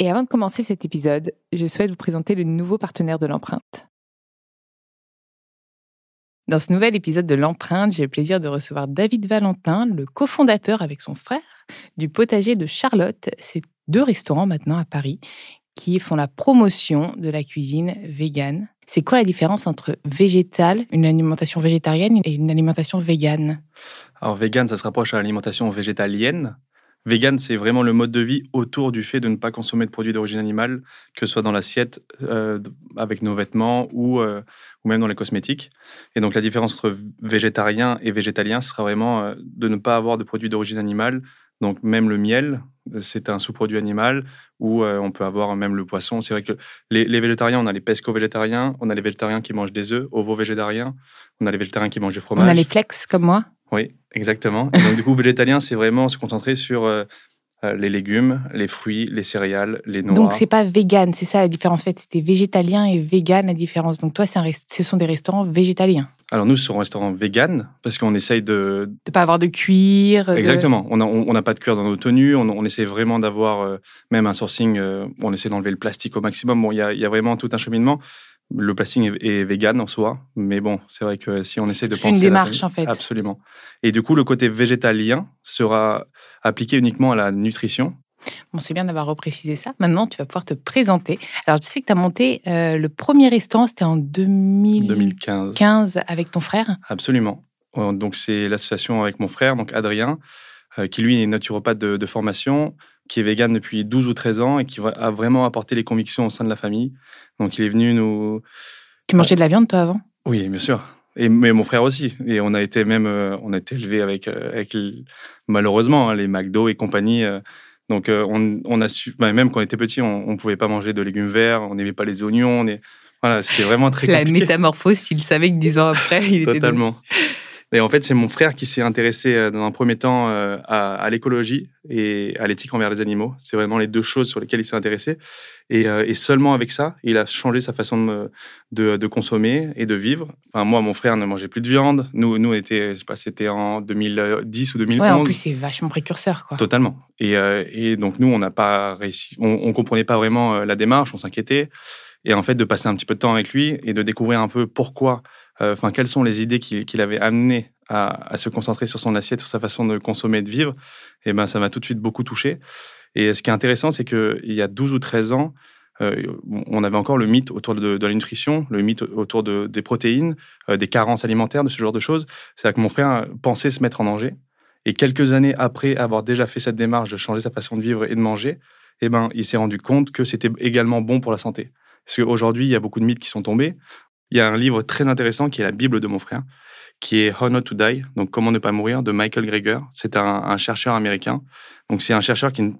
Et avant de commencer cet épisode, je souhaite vous présenter le nouveau partenaire de l'empreinte. Dans ce nouvel épisode de l'empreinte, j'ai le plaisir de recevoir David Valentin, le cofondateur avec son frère du potager de Charlotte. C'est deux restaurants maintenant à Paris qui font la promotion de la cuisine végane. C'est quoi la différence entre végétal, une alimentation végétarienne et une alimentation végane? Alors végane, ça se rapproche à l'alimentation végétalienne. Vegan, c'est vraiment le mode de vie autour du fait de ne pas consommer de produits d'origine animale, que ce soit dans l'assiette, euh, avec nos vêtements ou, euh, ou même dans les cosmétiques. Et donc la différence entre végétarien et végétalien, ce sera vraiment euh, de ne pas avoir de produits d'origine animale. Donc même le miel, c'est un sous-produit animal, ou on peut avoir même le poisson. C'est vrai que les, les, végétariens, on a les pesco-végétariens, on a les végétariens qui mangent des œufs, ovo-végétariens, on a les végétariens qui mangent du fromage. On a les flex comme moi oui, exactement. donc, du coup, végétalien, c'est vraiment se concentrer sur euh, euh, les légumes, les fruits, les céréales, les noix. Donc, c'est pas vegan, c'est ça la différence. En fait, c'était végétalien et vegan la différence. Donc, toi, un ce sont des restaurants végétaliens. Alors, nous, ce sont des restaurants vegan parce qu'on essaye de. De pas avoir de cuir. Exactement. On n'a on, pas de cuir dans nos tenues. On, on essaie vraiment d'avoir euh, même un sourcing. on essaie d'enlever le plastique au maximum. Bon, il y, y a, vraiment tout un cheminement le plastique est, vegan en soi, mais bon, c'est vrai que si on essaie de penser. C'est une démarche en fait. Absolument. Et du coup, le côté végétalien sera appliqué uniquement à la nutrition. Bon, c'est bien d'avoir reprécisé ça. Maintenant, tu vas pouvoir te présenter. Alors, tu sais que tu as monté euh, le premier restaurant, c'était en 2015. 2015 avec ton frère Absolument. Euh, donc, c'est l'association avec mon frère, donc Adrien, euh, qui lui est naturopathe de, de formation qui est vegan depuis 12 ou 13 ans et qui a vraiment apporté les convictions au sein de la famille. Donc il est venu nous... Tu mangeais de la viande toi avant? Oui, bien sûr. Et mais mon frère aussi. Et on a été même, euh, on a été élevé avec, euh, avec malheureusement hein, les McDo et compagnie. Euh. donc on, on, a su, bah, même quand on était petit, on, ne pouvait pas manger de légumes verts, on n'aimait pas les oignons. On est, voilà, c'était vraiment très compliqué. La métamorphose, il savait que 10 ans après, il était totalement. Et en fait, c'est mon frère qui s'est intéressé euh, dans un premier temps euh, à, l'écologie et à l'éthique envers les animaux. C'est vraiment les deux choses sur lesquelles il s'est intéressé. Et, euh, et, seulement avec ça, il a changé sa façon de, de, consommer et de vivre. Enfin, moi, mon frère ne mangeait plus de viande. Nous, nous était, je sais pas, c'était en 2010 ou 2011. Ouais, en plus, c'est vachement précurseur, quoi. Totalement. Et, et donc, nous, on n'a pas réussi. On, on comprenait pas vraiment la démarche, on s'inquiétait. Et en fait, de passer un petit peu de temps avec lui et de découvrir un peu pourquoi enfin, quelles sont les idées qui, l'avaient amené à, se concentrer sur son assiette, sur sa façon de consommer et de vivre, et eh ben, ça m'a tout de suite beaucoup touché. Et ce qui est intéressant, c'est qu'il y a 12 ou 13 ans, euh, on avait encore le mythe autour de, la nutrition, le mythe autour de, des protéines, euh, des carences alimentaires, de ce genre de choses. C'est-à-dire que mon frère pensait se mettre en danger. Et quelques années après avoir déjà fait cette démarche de changer sa façon de vivre et de manger, eh ben, il s'est rendu compte que c'était également bon pour la santé. Parce qu'aujourd'hui, il y a beaucoup de mythes qui sont tombés. Il y a un livre très intéressant qui est la Bible de mon frère, qui est How Not to Die, donc Comment ne pas mourir, de Michael Greger. C'est un, chercheur américain. Donc c'est un chercheur qui,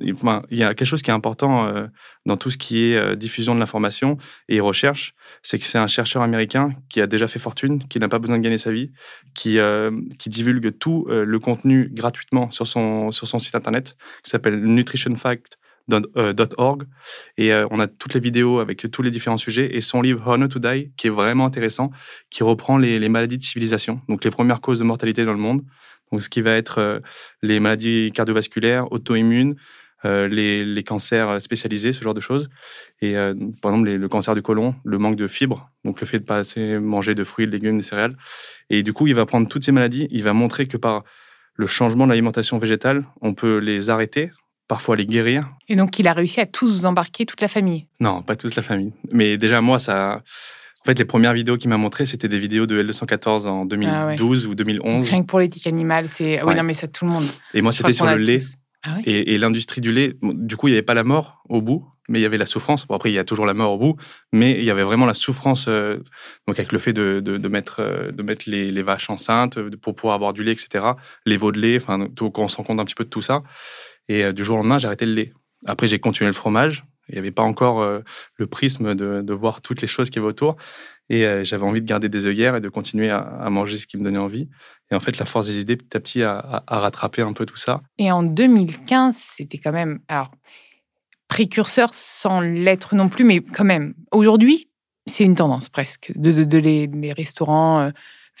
il y a quelque chose qui est important euh, dans tout ce qui est euh, diffusion de l'information et recherche, c'est que c'est un chercheur américain qui a déjà fait fortune, qui n'a pas besoin de gagner sa vie, qui, euh, qui divulgue tout le contenu gratuitement sur son, sur son site internet, qui s'appelle Nutrition Fact .org et euh, on a toutes les vidéos avec tous les différents sujets et son livre Honor to Die qui est vraiment intéressant qui reprend les, maladies de civilisation donc les premières causes de mortalité dans le monde donc ce qui va être euh, les maladies cardiovasculaires auto-immunes les, cancers spécialisés, ce genre de choses. Et par exemple, le cancer du côlon, le manque de fibres, donc le fait de pas assez manger de fruits, de légumes, de céréales. Et du coup, il va prendre toutes ces maladies, il va montrer que par le changement de l'alimentation végétale, on peut les arrêter, parfois les guérir. Et donc, il a réussi à tous vous embarquer, toute la famille Non, pas toute la famille. Mais déjà, moi, ça. En fait, les premières vidéos qu'il m'a montrées, c'était des vidéos de L214 en 2012 ah ou 2011. Rien que pour l'éthique animale, c'est. Oui, non, mais ça, tout le monde. Et moi, c'était sur le lait. Ah et, l'industrie du lait, du coup, il n'y avait pas la mort au bout, mais il y avait la souffrance. Bon, après, il y a toujours la mort au bout, mais il y avait vraiment la souffrance, euh, donc avec le fait de, de, mettre, euh, de mettre les, les, vaches enceintes pour pouvoir avoir du lait, etc. Les veaux de lait, enfin, on se rend compte un petit peu de tout ça. Et euh, du jour au lendemain, j'ai arrêté le lait. Après, j'ai continué le fromage. Il n'y avait pas encore euh, le prisme de, voir toutes les choses qui avaient autour. Et euh, j'avais envie de garder des œillères et de continuer à, manger ce qui me donnait envie. Et en fait, la force des idées, petit à petit, a, rattrapé un peu tout ça. Et en 2015, c'était quand même, alors, précurseur sans l'être non plus, mais quand même, aujourd'hui, c'est une tendance presque de, les, les, restaurants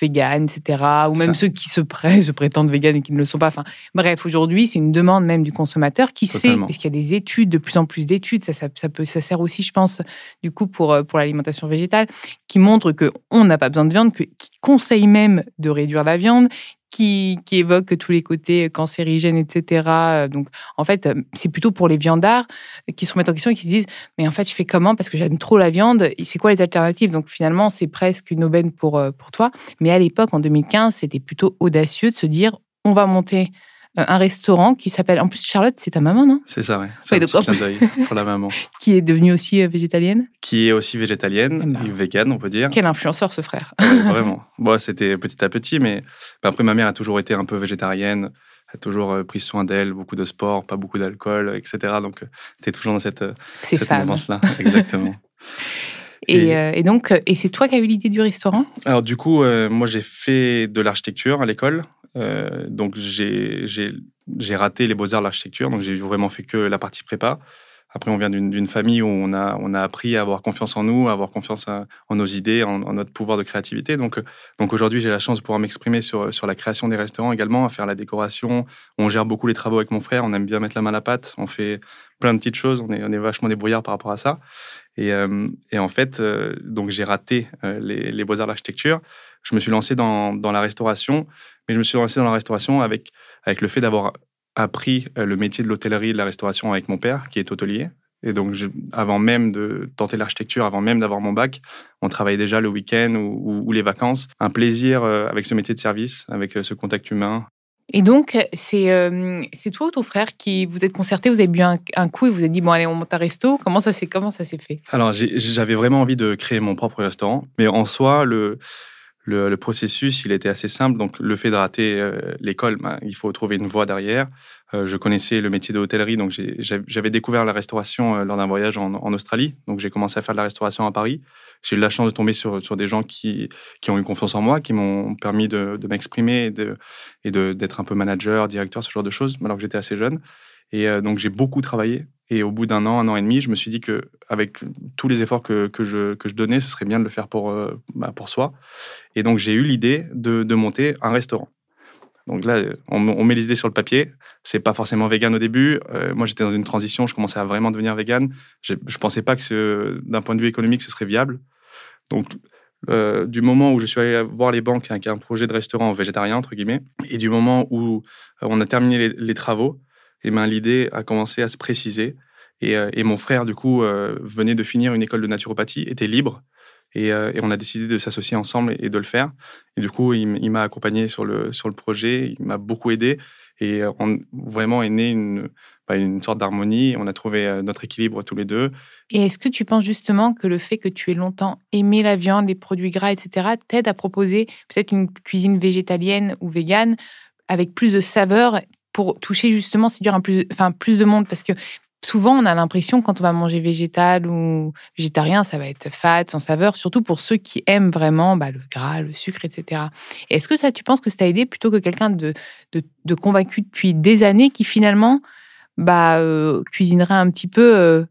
vegan, etc. Ou même ceux qui se, se prétendent vegan et qui ne le sont pas. Enfin, bref, aujourd'hui, c'est une demande même du consommateur qui sait, parce qu'il y a des études, de plus en plus d'études, ça, ça, peut, ça sert aussi, je pense, du coup, pour, euh, pour l'alimentation végétale, qui montrent qu'on n'a pas besoin de viande, qui conseillent même de réduire la viande, qui, évoque tous les côtés cancérigènes, etc. Donc, en fait, c'est plutôt pour les viandards qui se remettent en question et qui se disent Mais en fait, je fais comment Parce que j'aime trop la viande. C'est quoi les alternatives? Donc, finalement, c'est presque une aubaine pour, euh, pour toi. Mais à l'époque, en 2015, c'était plutôt audacieux de se dire On va monter euh, un restaurant qui s'appelle. En plus, Charlotte, c'est ta maman, non? C'est ça, ouais. C'est un petit d'œil pour la maman. qui est devenue aussi euh, végétalienne Qui est aussi végétalienne, ben. végane, on peut dire. Quel influenceur, ce frère Vraiment. Bon, c'était petit à petit, mais bah, après, ma mère a toujours été un peu végétarienne, a toujours euh, pris soin d'elle, beaucoup de sport, pas beaucoup d'alcool, etc. Donc, tu es toujours dans cette, cette mouvance-là. Exactement. Et, et, donc, et c'est toi qui as eu l'idée du restaurant? Alors, du coup, moi, j'ai fait de l'architecture à l'école. Euh, donc j'ai raté les beaux-arts de l'architecture, donc j'ai vraiment fait que la partie prépa. Après, on vient d'une famille où on a, on a appris à avoir confiance en nous, à avoir confiance en nos idées, en, notre pouvoir de créativité. Donc, donc aujourd'hui, j'ai la chance de pouvoir m'exprimer sur, sur la création des restaurants également, à faire la décoration. On gère beaucoup les travaux avec mon frère, on aime bien mettre la main à la pâte, on fait plein de petites choses, on est, on est vachement débrouillard par rapport à ça. Et, euh, et en fait, euh, donc j'ai raté les, les beaux-arts de l'architecture. Je me suis lancé dans, dans la restauration mais je me suis lancé dans la restauration avec, avec le fait d'avoir appris euh, le métier de l'hôtellerie et de la restauration avec mon père, qui est hôtelier. Et donc, avant même de tenter l'architecture, avant même d'avoir mon bac, on travaillait déjà le week-end ou, les vacances. Un plaisir euh, avec ce métier de service, avec euh, ce contact humain. Et donc, c'est c'est toi ou ton frère qui vous êtes concerté, vous avez bu un, coup et vous avez dit, bon, allez, on monte un resto. Comment ça s'est fait? Alors, j'avais vraiment envie de créer mon propre restaurant. Mais en soi, le, le, processus, il était assez simple. Donc, le fait de rater euh, l'école, ben, il faut trouver une voie derrière. Euh, je connaissais le métier de hôtellerie, donc j'avais découvert la restauration euh, lors d'un voyage en, Australie. Donc, j'ai commencé à faire de la restauration à Paris. J'ai eu la chance de tomber sur, sur des gens qui, qui ont eu confiance en moi, qui m'ont permis de, de m'exprimer et d'être un peu manager, directeur, ce genre de choses, alors que j'étais assez jeune. Et donc, j'ai beaucoup travaillé. Et au bout d'un an, un an et demi, je me suis dit que avec tous les efforts que, que, je, que je donnais, ce serait bien de le faire pour, euh, bah, pour soi. Et donc, j'ai eu l'idée de, de, monter un restaurant. Donc là, on, met les idées sur le papier. C'est pas forcément vegan au début. Euh, moi, j'étais dans une transition. Je commençais à vraiment devenir vegan. Je, je pensais pas que d'un point de vue économique, ce serait viable. Donc, euh, du moment où je suis allé voir les banques avec un projet de restaurant végétarien, entre guillemets, et du moment où on a terminé les travaux, et ben, l'idée a commencé à se préciser. Et, euh, et mon frère, du coup, euh, venait de finir une école de naturopathie, était libre. Et, euh, on a décidé de s'associer ensemble et, de le faire. Et du coup, il, m'a accompagné sur le, sur le projet, il m'a beaucoup aidé. Et on, vraiment est né une, bah, une sorte d'harmonie. On a trouvé notre équilibre tous les deux. Et est-ce que tu penses justement que le fait que tu aies longtemps aimé la viande, les produits gras, etc., t'aide à proposer peut-être une cuisine végétalienne ou végane avec plus de saveur pour toucher justement, séduire un plus, enfin, plus de monde Parce que souvent, on a l'impression quand on va manger végétal ou végétarien, ça va être fade, sans saveur, surtout pour ceux qui aiment vraiment bah, le gras, le sucre, etc. Est-ce que ça, tu penses que ça t'a aidé plutôt que quelqu'un de, de, convaincu depuis des années qui finalement bah, euh, cuisinerait un petit peu euh,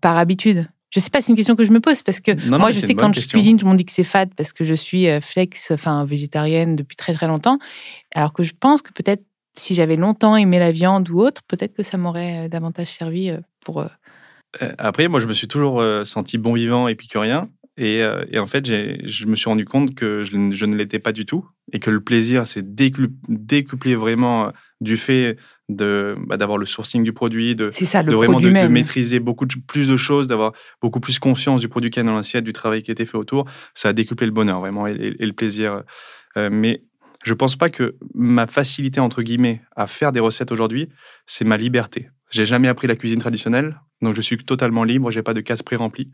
par habitude? Je sais pas, c'est une question que je me pose parce que moi, je sais quand je cuisine, tout le monde dit que c'est fade parce que je suis euh, flex, enfin végétarienne depuis très très longtemps. Alors que je pense que peut-être si j'avais longtemps aimé la viande ou autre, peut-être que ça m'aurait euh, davantage servi euh, pour. Euh, après, moi, je me suis toujours senti bon vivant, épicurien. Et, et en fait, je me suis rendu compte que je, ne l'étais pas du tout et que le plaisir s'est décuplé vraiment du fait de bah, d'avoir le sourcing du produit, de, ça, de vraiment de, maîtriser beaucoup plus de choses, d'avoir beaucoup plus conscience du produit qu'il y a dans l'assiette, du travail qui a été fait autour. Ça a décuplé le bonheur vraiment et, le plaisir. mais je pense pas que ma facilité, entre guillemets, à faire des recettes aujourd'hui, c'est ma liberté. J'ai jamais appris la cuisine traditionnelle, donc je suis totalement libre, j'ai pas de casse pré-remplie.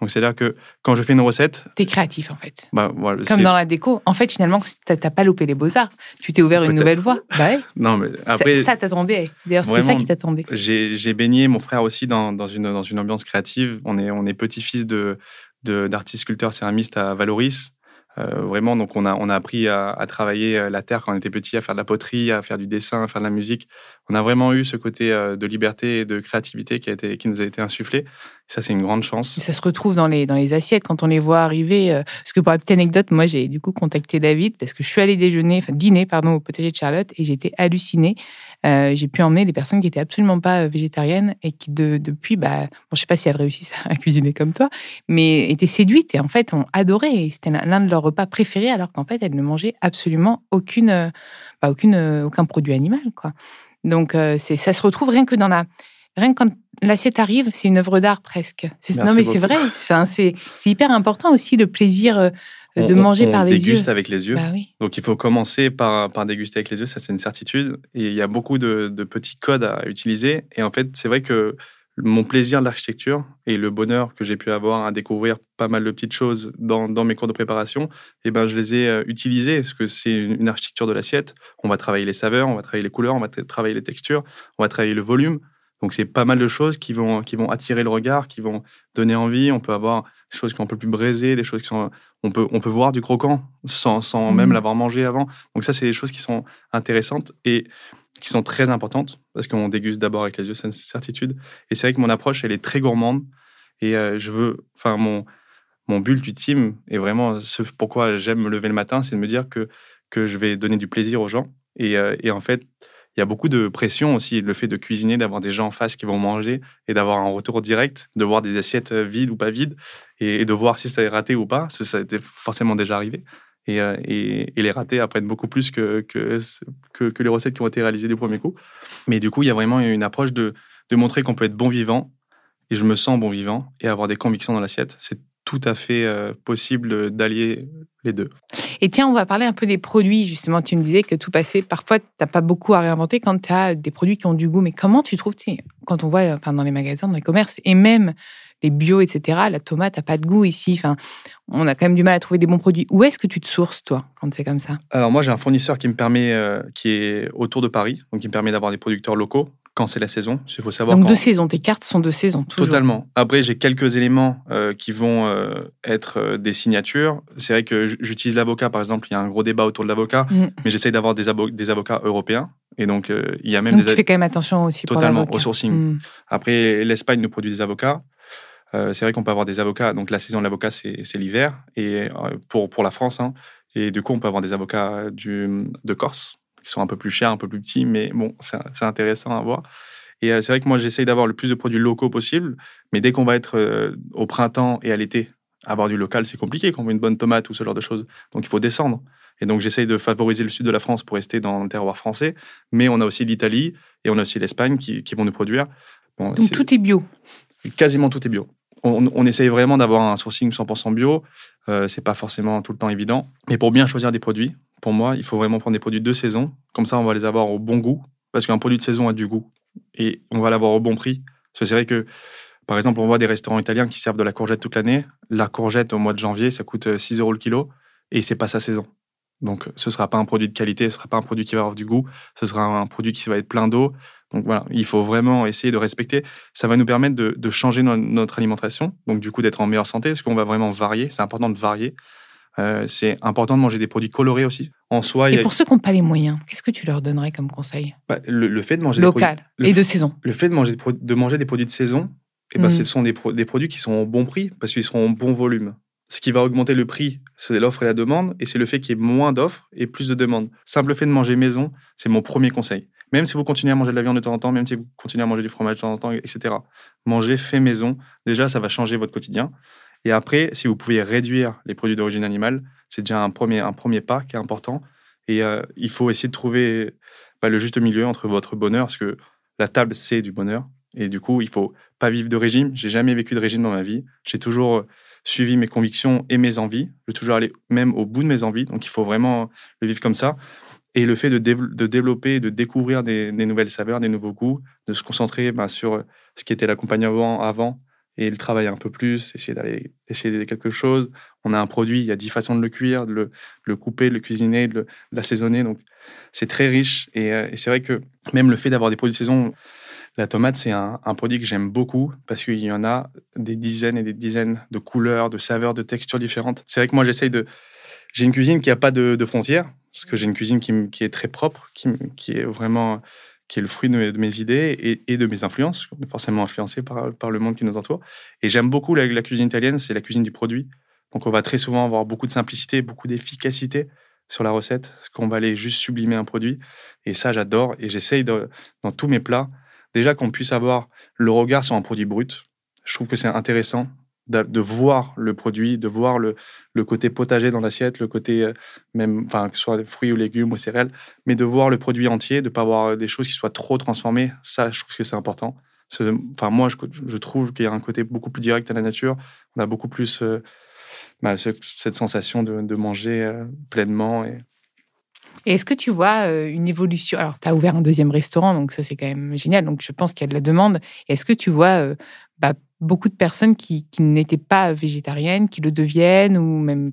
Donc c'est-à-dire que quand je fais une recette, T'es créatif en fait. bah, voilà, Comme dans la déco. En fait, finalement, t'as pas loupé les beaux-arts. Tu t'es ouvert une nouvelle voie. Bah ouais. non mais après ça, t'attendait. D'ailleurs, c'est ça qui t'attendait. j'ai baigné mon frère aussi dans, dans une dans une ambiance créative. On est on est petit-fils de de- d'artistes sculpteurs céramistes à Valoris. Euh, vraiment, donc on a, appris à, à travailler euh, la terre quand on était petit, à faire de la poterie, à faire du dessin, à faire de la musique. On a vraiment eu ce côté euh, de liberté et de créativité qui, a été, qui nous a été insufflé. Ça, c'est une grande chance. Ça se retrouve dans les, dans les assiettes quand on les voit arriver. euh, Parce que pour la petite anecdote, moi, j'ai du coup contacté David parce que je suis allée déjeuner, enfin dîner, pardon, au potager de Charlotte et j'étais hallucinée. Euh, j'ai pu emmener des personnes qui étaient absolument pas végétariennes et qui, de, depuis, bah, bon, je sais pas si elles réussissent à cuisiner comme toi, mais étaient séduites et en fait ont adoré. C'était l'un de leurs repas préférés alors qu'en fait, elles ne mangeaient absolument aucune, bah, aucune, aucun produit animal, quoi. Donc, euh, c'est, ça se retrouve rien que dans la. Rien que quand l'assiette arrive, c'est une œuvre d'art presque. Non, mais c'est vrai. C'est, hyper important aussi le plaisir euh, de On- on- manger on par les yeux. déguste avec les yeux. Bah oui. Donc il faut commencer par, par déguster avec les yeux, ça c'est une certitude. Et il y a beaucoup de, de petits codes à utiliser. Et en fait, c'est vrai que mon plaisir de l'architecture et le bonheur que j'ai pu avoir à découvrir pas mal de petites choses dans, dans mes cours de préparation, eh ben, je les ai euh, utilisés parce que c'est une architecture de l'assiette. On va travailler les saveurs, on va travailler les couleurs, on va tra- travailler les textures, on va travailler le volume. Donc c'est pas mal de choses qui vont, qui vont attirer le regard, qui vont donner envie. On peut avoir des choses qui sont un peu plus braisées, des choses qui sont... On peut, on peut voir du croquant sans, sans Mhm. même l'avoir mangé avant. Donc ça, c'est des choses qui sont intéressantes et qui sont très importantes parce qu'on déguste d'abord avec les yeux, c'est une certitude. Et c'est vrai que mon approche, elle est très gourmande et euh, je veux, enfin mon mon but ultime et vraiment ce pourquoi j'aime me lever le matin, c'est de me dire que que je vais donner du plaisir aux gens et, euh, et en fait il y a beaucoup de pression aussi, le fait de cuisiner, d'avoir des gens en face qui vont manger et d'avoir un retour direct, de voir des assiettes euh, vides ou pas vides et, de voir si ça est raté ou pas, ça a été forcément déjà arrivé. Et, euh, et, et les ratés apprennent beaucoup plus que, les recettes qui ont été réalisées du premier coup. Mais du coup, il y a vraiment une approche de, de montrer qu'on peut être bon vivant, et je me sens bon vivant, et avoir des convictions dans l'assiette. C'est tout à fait euh, possible d'allier les deux. Et tiens, on va parler un peu des produits. Justement, tu me disais que tout passé, parfois, tu n'as pas beaucoup à réinventer quand tu as des produits qui ont du goût. Mais comment tu trouves, quand on voit enfin, dans les magasins, dans les commerces, et même les bio, etc., la tomate n'a pas de goût ici. Enfin, on a quand même du mal à trouver des bons produits. Où est-ce que tu te sources, toi, quand c'est comme ça? Alors moi, j'ai un fournisseur qui me permet, euh, qui est autour de Paris, donc qui me permet d'avoir des producteurs locaux quand c'est la saison. Il faut savoir Donc, quand- de saison. Tes cartes sont de saison, toujours. Totalement. Après, j'ai quelques éléments euh, qui vont euh, être des signatures. C'est vrai que j'utilise l'avocat, par exemple. Il y a un gros débat autour de l'avocat, Mm. mais j'essaye d'avoir des, avo- des avocats européens. Et donc, il y a même Donc, des... tu fais quand même attention aussi Totalement, pour au sourcing. Mm. Après, l'Espagne nous produit des avocats. Euh, c'est vrai qu'on peut avoir des avocats. Donc, la saison de l'avocat, c'est l'hiver. Et euh, pour, pour la France. hein. Et du coup, on peut avoir des avocats du, de Corse, qui sont un peu plus chers, un peu plus petits. Mais bon, c'est intéressant à voir. Et euh, c'est vrai que moi, j'essaye d'avoir le plus de produits locaux possible. Mais dès qu'on va être au printemps et à l'été, avoir du local, c'est compliqué quand on veut une bonne tomate ou ce genre de choses. Donc, il faut descendre. Et donc, j'essaye de favoriser le sud de la France pour rester dans le terroir français. Mais on a aussi l'Italie et on a aussi l'Espagne qui, qui vont nous produire. Bon, Donc, tout est bio. quasiment tout est bio. On, essaye vraiment d'avoir un sourcing 100% bio. Euh, c'est pas forcément tout le temps évident. Mais pour bien choisir des produits, pour moi, il faut vraiment prendre des produits de saison. Comme ça, on va les avoir au bon goût. Parce qu'un produit de saison a du goût. Et on va l'avoir au bon prix. Parce que c'est vrai que, par exemple, on voit des restaurants italiens qui servent de la courgette toute l'année. La courgette, au mois de janvier, ça coûte euh, 6 euros le kilo. Et c'est pas sa saison. Donc, ce sera pas un produit de qualité, ce sera pas un produit qui va avoir du goût. Ce sera un produit qui va être plein d'eau. Donc voilà, il faut vraiment essayer de respecter ça va nous permettre de, de changer no- notre alimentation, donc du coup d'être en meilleure santé, parce qu'on va vraiment varier. C'est important de varier. Euh, c'est important de manger des produits colorés aussi. En soi, il Et a- pour ceux qui n'ont pas les moyens, qu'est-ce que tu leur donnerais comme conseil? Bah, le, le fait de manger des produits, Local et f- de saison. le fait de manger de manger des produits de saison, eh ben, Mm. ce sont des, pro- des produits qui sont au bon prix parce qu'ils seront au bon volume. Ce qui va augmenter le prix, c'est l'offre et la demande, et c'est le fait qu'il y ait moins d'offres et plus de demandes. Simple fait de manger maison, c'est mon premier conseil. Même si vous continuez à manger de la viande de temps en temps, même si vous continuez à manger du fromage de temps en temps, etc. Manger fait maison, déjà, ça va changer votre quotidien. Et après, si vous pouvez réduire les produits d'origine animale, c'est déjà un premier, un premier pas qui est important. Et euh, il faut essayer de trouver bah, le juste milieu entre votre bonheur, parce que la table, c'est du bonheur. Et du coup, il faut pas vivre de régime. J'ai jamais vécu de régime dans ma vie. J'ai toujours suivi mes convictions et mes envies. Je vais toujours aller même au bout de mes envies. Donc, il faut vraiment le vivre comme ça. Et le fait de, de développer, de découvrir des, nouvelles saveurs, des nouveaux goûts, de se concentrer bah, sur ce qui était l'accompagnement avant, et le travailler un peu plus, essayer d'aller essayer quelque chose. On a un produit, il y a dix façons de le cuire, de le, couper, de le cuisiner, de l'assaisonner. Donc, c'est très riche. Euh, et, c'est vrai que même le fait d'avoir des produits de saison, la tomate, c'est un, produit que j'aime beaucoup parce qu'il y en a des dizaines et des dizaines de couleurs, de saveurs, de textures différentes. C'est vrai que moi, j'essaye de. J'ai une cuisine qui n'a pas de, frontières, parce que j'ai une cuisine qui, est très propre, qui, est vraiment qui est le fruit de mes, idées et, de mes influences. Forcément influencé par, le monde qui nous entoure. Et j'aime beaucoup la, cuisine italienne, c'est la cuisine du produit. Donc on va très souvent avoir beaucoup de simplicité, beaucoup d'efficacité sur la recette, parce qu'on va aller juste sublimer un produit. Et ça, j'adore. Et j'essaye dans tous mes plats, déjà qu'on puisse avoir le regard sur un produit brut. Je trouve que c'est intéressant de, voir le produit, de voir le, côté potager dans l'assiette, le côté euh, même, enfin, que ce soit fruits ou légumes ou céréales, mais de voir le produit entier, de ne pas avoir des choses qui soient trop transformées. Ça, je trouve que c'est important. Enfin, moi, je, trouve qu'il y a un côté beaucoup plus direct à la nature. On a beaucoup plus euh, bah, cette sensation de, manger euh, pleinement. Et... est-ce que tu vois une évolution? Alors, tu as ouvert un deuxième restaurant, donc ça, c'est quand même génial. Donc, je pense qu'il y a de la demande. Est-ce que tu vois bah, beaucoup de personnes qui, n'étaient pas végétariennes, qui le deviennent, ou même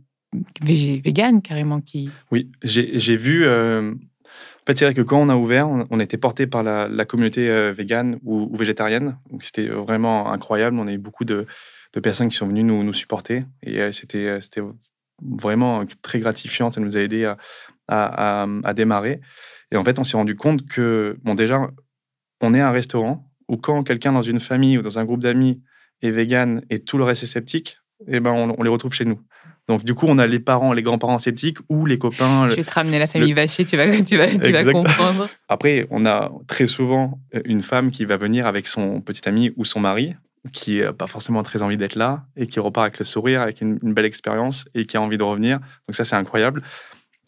véganes carrément. Qui... Oui, j'ai vu. Euh, en fait, c'est vrai que quand on a ouvert, on, été porté par la, communauté euh, végane ou, végétarienne. C'était vraiment incroyable. On a eu beaucoup de, personnes qui sont venues nous, nous supporter. Et euh, c'était vraiment très gratifiant. Ça nous a aidé à, à, démarrer. Et en fait, on s'est rendu compte que, bon, déjà, on est un restaurant où quand quelqu'un dans une famille ou dans un groupe d'amis et vegan et tout le reste est sceptique, eh ben on, les retrouve chez nous. Donc du coup, on a les parents, les grands-parents sceptiques ou les copains. Je vais te ramener la famille Vacher, tu vas, tu vas, tu vas comprendre. Après, on a très souvent une femme qui va venir avec son petit ami ou son mari, qui n'a pas forcément très envie d'être là et qui repart avec le sourire, avec une, belle expérience et qui a envie de revenir. Donc ça, c'est incroyable.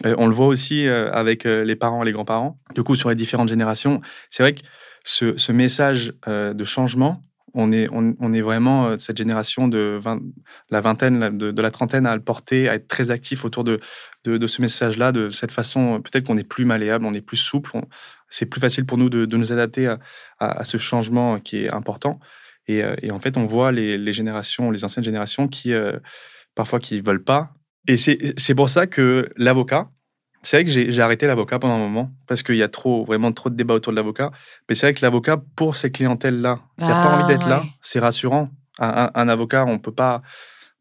Euh, on le voit aussi euh, avec euh, les parents, les grands-parents. Du coup, sur les différentes générations, c'est vrai que ce, message de changement, on est, vraiment cette génération de la vingtaine, de, la trentaine à le porter, à être très actif autour de, ce message-là, de cette façon. Peut-être qu'on est plus malléable, on est plus souple, c'est plus facile pour nous de, nous adapter à, ce changement qui est important. Et, en fait, on voit les, générations, les anciennes générations qui, parfois, qui veulent pas. Et c'est pour ça que l'avocat, c'est vrai que j'ai arrêté l'avocat pendant un moment parce qu'il y a trop, vraiment trop de débats autour de l'avocat. Mais c'est vrai que l'avocat, pour ces clientèles-là, qui n'ont pas envie d'être là, ah, c'est rassurant. Un, avocat, on peut pas,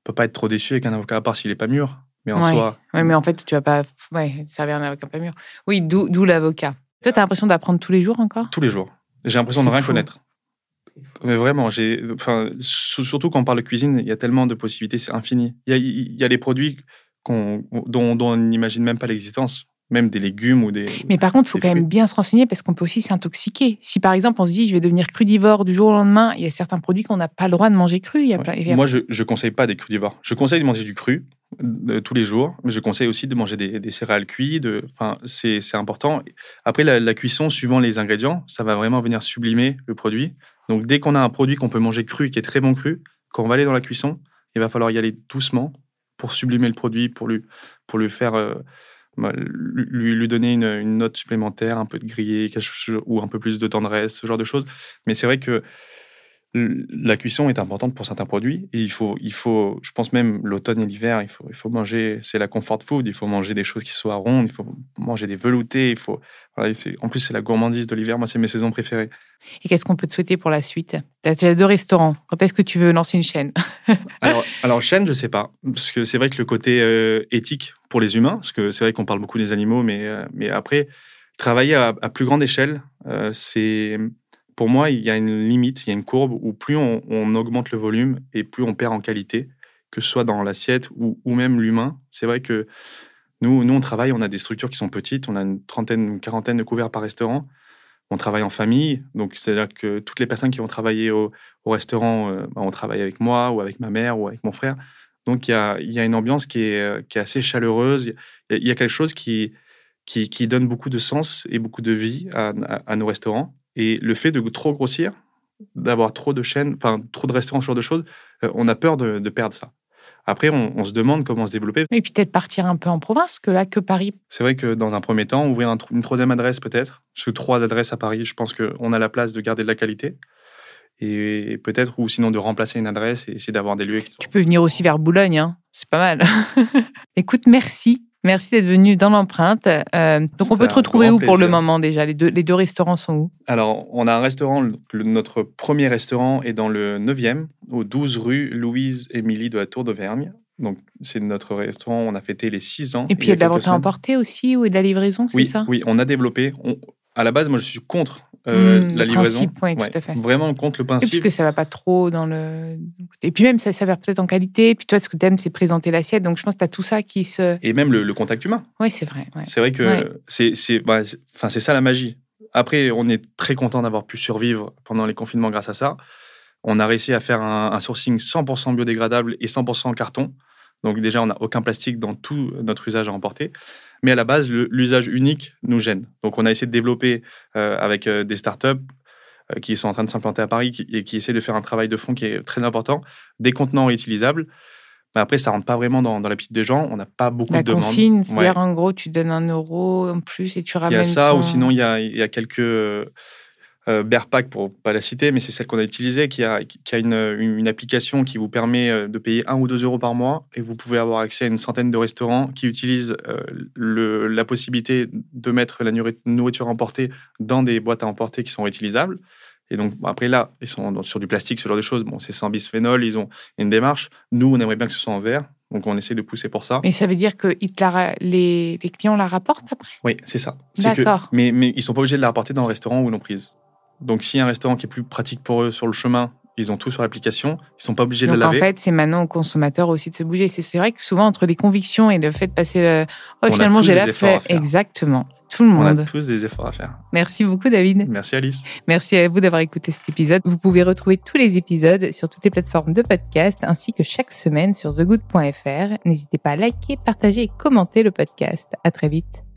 peut pas être trop déçu avec un avocat, à part s'il n'est pas mûr. Mais en soi. Oui, mais en fait, tu vas pas ouais, servir un avocat pas mûr. Oui, d'où l'avocat. Toi, tu as l'impression d'apprendre tous les jours encore? Tous les jours. J'ai l'impression de rien connaître. Mais vraiment, j'ai, enfin, surtout quand on parle de cuisine, il y a tellement de possibilités, c'est infini. Il y a, il y a les produits dont, on n'imagine même pas l'existence même des légumes ou des. Mais par contre, il faut quand même bien se renseigner parce qu'on peut aussi s'intoxiquer. Si par exemple on se dit je vais devenir crudivore du jour au lendemain, il y a certains produits qu'on n'a pas le droit de manger cru. Il y a Moi, je ne conseille pas des crudivores. Je conseille de manger du cru tous les jours, mais je conseille aussi de manger des, céréales cuites. De... Enfin, c'est important. Après, la, la, cuisson, suivant les ingrédients, ça va vraiment venir sublimer le produit. Donc, dès qu'on a un produit qu'on peut manger cru, qui est très bon cru, quand on va aller dans la cuisson, il va falloir y aller doucement pour sublimer le produit, pour lui, pour lui faire, euh, bah, lui, lui, donner une, une, note supplémentaire, un peu de grillé, ou un peu plus de tendresse, ce genre de choses. Mais c'est vrai que la cuisson est importante pour certains produits et il faut, il faut je pense même l'automne et l'hiver, il faut, il faut manger, c'est la comfort food, il faut manger des choses qui soient rondes, il faut manger des veloutés, il faut, en plus c'est la gourmandise de l'hiver, moi c'est mes saisons préférées. Et qu'est-ce qu'on peut te souhaiter pour la suite? Tu as deux restaurants, quand est-ce que tu veux lancer une chaîne? Alors, alors, chaîne, je sais pas, parce que c'est vrai que le côté euh, éthique pour les humains, parce que c'est vrai qu'on parle beaucoup des animaux, mais, euh, mais après, travailler à, plus grande échelle, euh, c'est pour moi, il y a une limite, il y a une courbe où plus on, augmente le volume et plus on perd en qualité, que ce soit dans l'assiette ou, même l'humain. C'est vrai que nous, nous, on travaille, on a des structures qui sont petites, on a une trentaine, une quarantaine de couverts par restaurant. On travaille en famille, donc c'est-à-dire que toutes les personnes qui vont travailler au, restaurant, euh, bah, on travaille avec moi ou avec ma mère ou avec mon frère. Donc il y a, une ambiance qui est, euh, qui est assez chaleureuse. Il y, a quelque chose qui, donne beaucoup de sens et beaucoup de vie à nos restaurants. Et le fait de trop grossir, d'avoir trop de chaînes, enfin trop de restaurants, ce genre de choses, euh, on a peur de, perdre ça. Après, on, se demande comment se développer. Et puis peut-être partir un peu en province, que là, que Paris. C'est vrai que dans un premier temps, ouvrir une troisième adresse peut-être, que trois adresses à Paris, je pense qu'on a la place de garder de la qualité. et peut-être ou sinon de remplacer une adresse et essayer d'avoir des lieux. Tu peux venir aussi vers Boulogne, hein. c'est pas mal. Écoute, merci. Merci d'être venu dans l'empreinte. Euh, donc, on peut te retrouver où pour le moment déjà? Les deux, les deux restaurants sont où? Alors, on a un restaurant, notre premier restaurant est dans le 9e, au 12 rue Louise-Émilie de la Tour d'Auvergne. Donc, c'est notre restaurant, on a fêté les 6 ans. Et puis, il y a de la vente à emporter aussi, ou de la livraison, c'est ça? Oui, on a développé. à la base, moi, je suis contre euh, mmh, la livraison. Principe, oui, tout à fait. Vraiment contre le principe. parce que ça va pas trop dans le. Et puis même, ça s'avère peut-être en qualité. Puis toi, ce que tu aimes, c'est présenter l'assiette. Donc je pense que tu as tout ça qui se. Et même le, contact humain. Oui, c'est vrai. C'est vrai que c'est bah, c'est ça la magie. Après, on est très content d'avoir pu survivre pendant les confinements grâce à ça. On a réussi à faire un, un sourcing 100% biodégradable et 100% en carton. Donc déjà, on n'a aucun plastique dans tout notre usage à emporter. Mais à la base, l'usage unique nous gêne. Donc on a essayé de développer euh, avec euh, des startups euh, qui sont en train de s'implanter à Paris et qui essaient de faire un travail de fond qui est très important, des contenants réutilisables. Mais après, ça rentre pas vraiment dans, dans la piste des gens. On n'a pas beaucoup de demandes. La consigne, c'est-à-dire en gros, tu donnes un euro en plus et tu ramènes. Il y a ça, ou sinon il y a, il y a quelques euh, Bearpack, pour pas la citer, mais c'est celle qu'on a utilisée, qui a, qui a une, une, application qui vous permet euh, de payer 1 ou 2 euros par mois et vous pouvez avoir accès à une centaine de restaurants qui utilisent euh, le, la possibilité de mettre la nourriture emportée dans des boîtes à emporter qui sont réutilisables. Et donc, après, là, ils sont sur du plastique, ce genre de choses. Bon, c'est sans bisphénol, ils ont une démarche. Nous, on aimerait bien que ce soit en verre. Donc, on essaie de pousser pour ça. Mais ça veut dire que les, les clients la rapportent après? Oui, c'est ça. D'accord. Mais, mais ils ne sont pas obligés de la rapporter dans le restaurant où l'on prise. Donc, s'il y a un restaurant qui est plus pratique pour eux sur le chemin, ils ont tout sur l'application, ils sont pas obligés de la laver. En fait, c'est maintenant au consommateur aussi de se bouger. C'est vrai que souvent, entre les convictions et le fait de passer le. Oh, finalement, j'ai la fait. Exactement. Tout le monde. On a tous des efforts à faire. Merci beaucoup, David. Merci, Alice. Merci à vous d'avoir écouté cet épisode. Vous pouvez retrouver tous les épisodes sur toutes les plateformes de podcast ainsi que chaque semaine sur thegood.fr. N'hésitez pas à liker, partager et commenter le podcast. À très vite.